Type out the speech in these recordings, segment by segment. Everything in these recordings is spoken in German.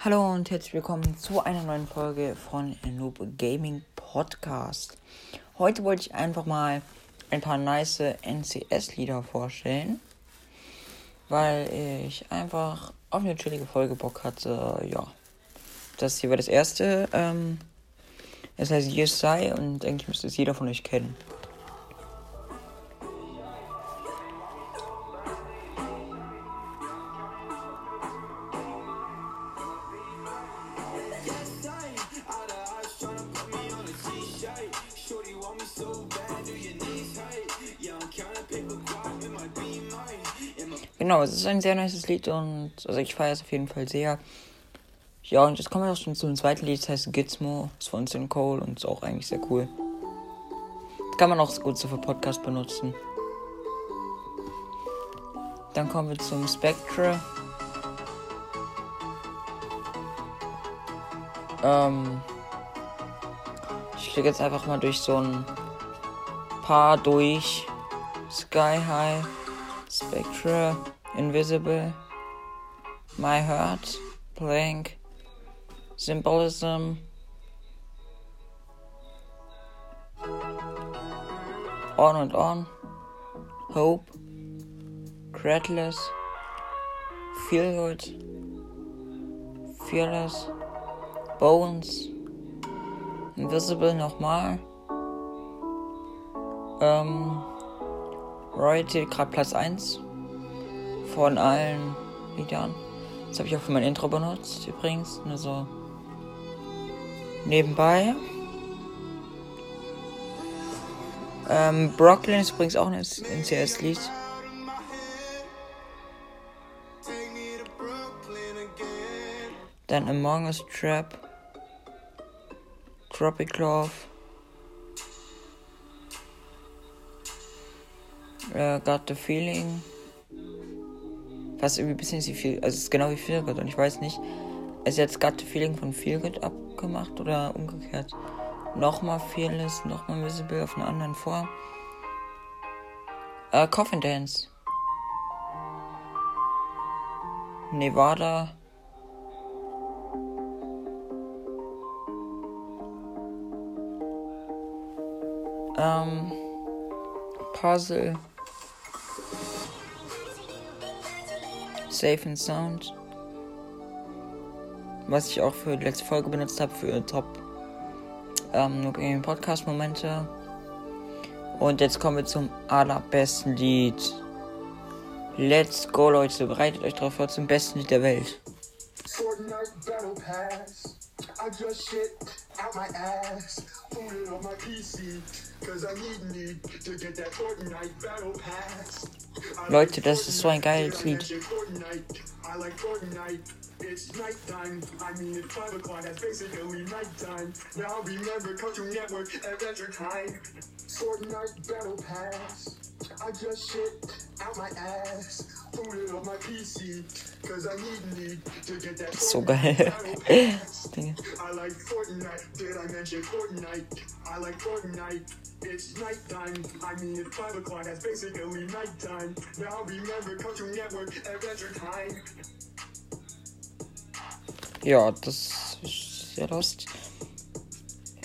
Hallo und herzlich willkommen zu einer neuen Folge von Noob Gaming Podcast. Heute wollte ich einfach mal ein paar nice NCS-Lieder vorstellen, weil ich einfach auf eine chillige Folge Bock hatte. Ja, das hier war das erste. Ähm, es heißt Yes Sei und eigentlich müsste es jeder von euch kennen. Genau, es ist ein sehr nices Lied und also ich feiere es auf jeden Fall sehr. Ja, und jetzt kommen wir auch schon zum zweiten Lied, das heißt Gizmo, ist von Sin Cole und ist auch eigentlich sehr cool. Das kann man auch gut so für Podcast benutzen. Dann kommen wir zum Spectre. Ähm, ich klicke jetzt einfach mal durch so ein paar durch. Sky High, Spectre, Invisible, My Heart, Blank, Symbolism, On and On, Hope, Creatless, Feel Good, Fearless, Bones, Invisible nochmal. Ähm, Royalty gerade Platz 1 von allen Liedern. Das habe ich auch für mein Intro benutzt, übrigens. Nur so nebenbei. Ähm, Brooklyn ist übrigens auch ein NCS-Lied. Dann Among Us Trap. Tropic Love. Uh, got the Feeling. Was irgendwie ein bisschen wie viel. Also es ist genau wie Feel Good und ich weiß nicht. Ist jetzt Got the Feeling von Feel Good abgemacht oder umgekehrt? Nochmal Fearless, nochmal Visible auf einer anderen Form. Uh, Coffin Dance. Nevada. Ähm, Puzzle. Safe and Sound. Was ich auch für die letzte Folge benutzt habe für Top ähm, Podcast-Momente. Und jetzt kommen wir zum allerbesten Lied. Let's go, Leute. Bereitet euch darauf vor zum besten Lied der Welt. Fortnite Battle Pass. I just shit out my ass. Put it on my PC. Cause I need need to get that Fortnite Battle Pass. Leute, das ist so ein geiles Lied. It's nighttime. I mean, it's 5 o'clock. That's basically nighttime. Now remember Cartoon Network Adventure Time. Fortnite Battle Pass. I just shit out my ass. So geil. Fortnite. It's nighttime. I mean, it's 5 o'clock. That's basically nighttime. Now remember Cartoon Network Adventure Time. Ja, das ist sehr lost.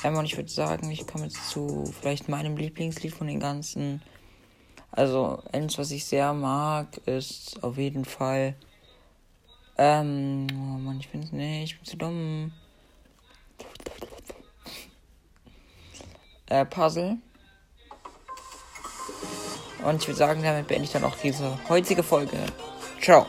Ähm, und ich würde sagen, ich komme jetzt zu vielleicht meinem Lieblingslied von den ganzen. Also, eins, was ich sehr mag, ist auf jeden Fall. Ähm, oh Mann, ich bin's nicht, ich bin zu dumm. Äh, Puzzle. Und ich würde sagen, damit beende ich dann auch diese heutige Folge. Ciao.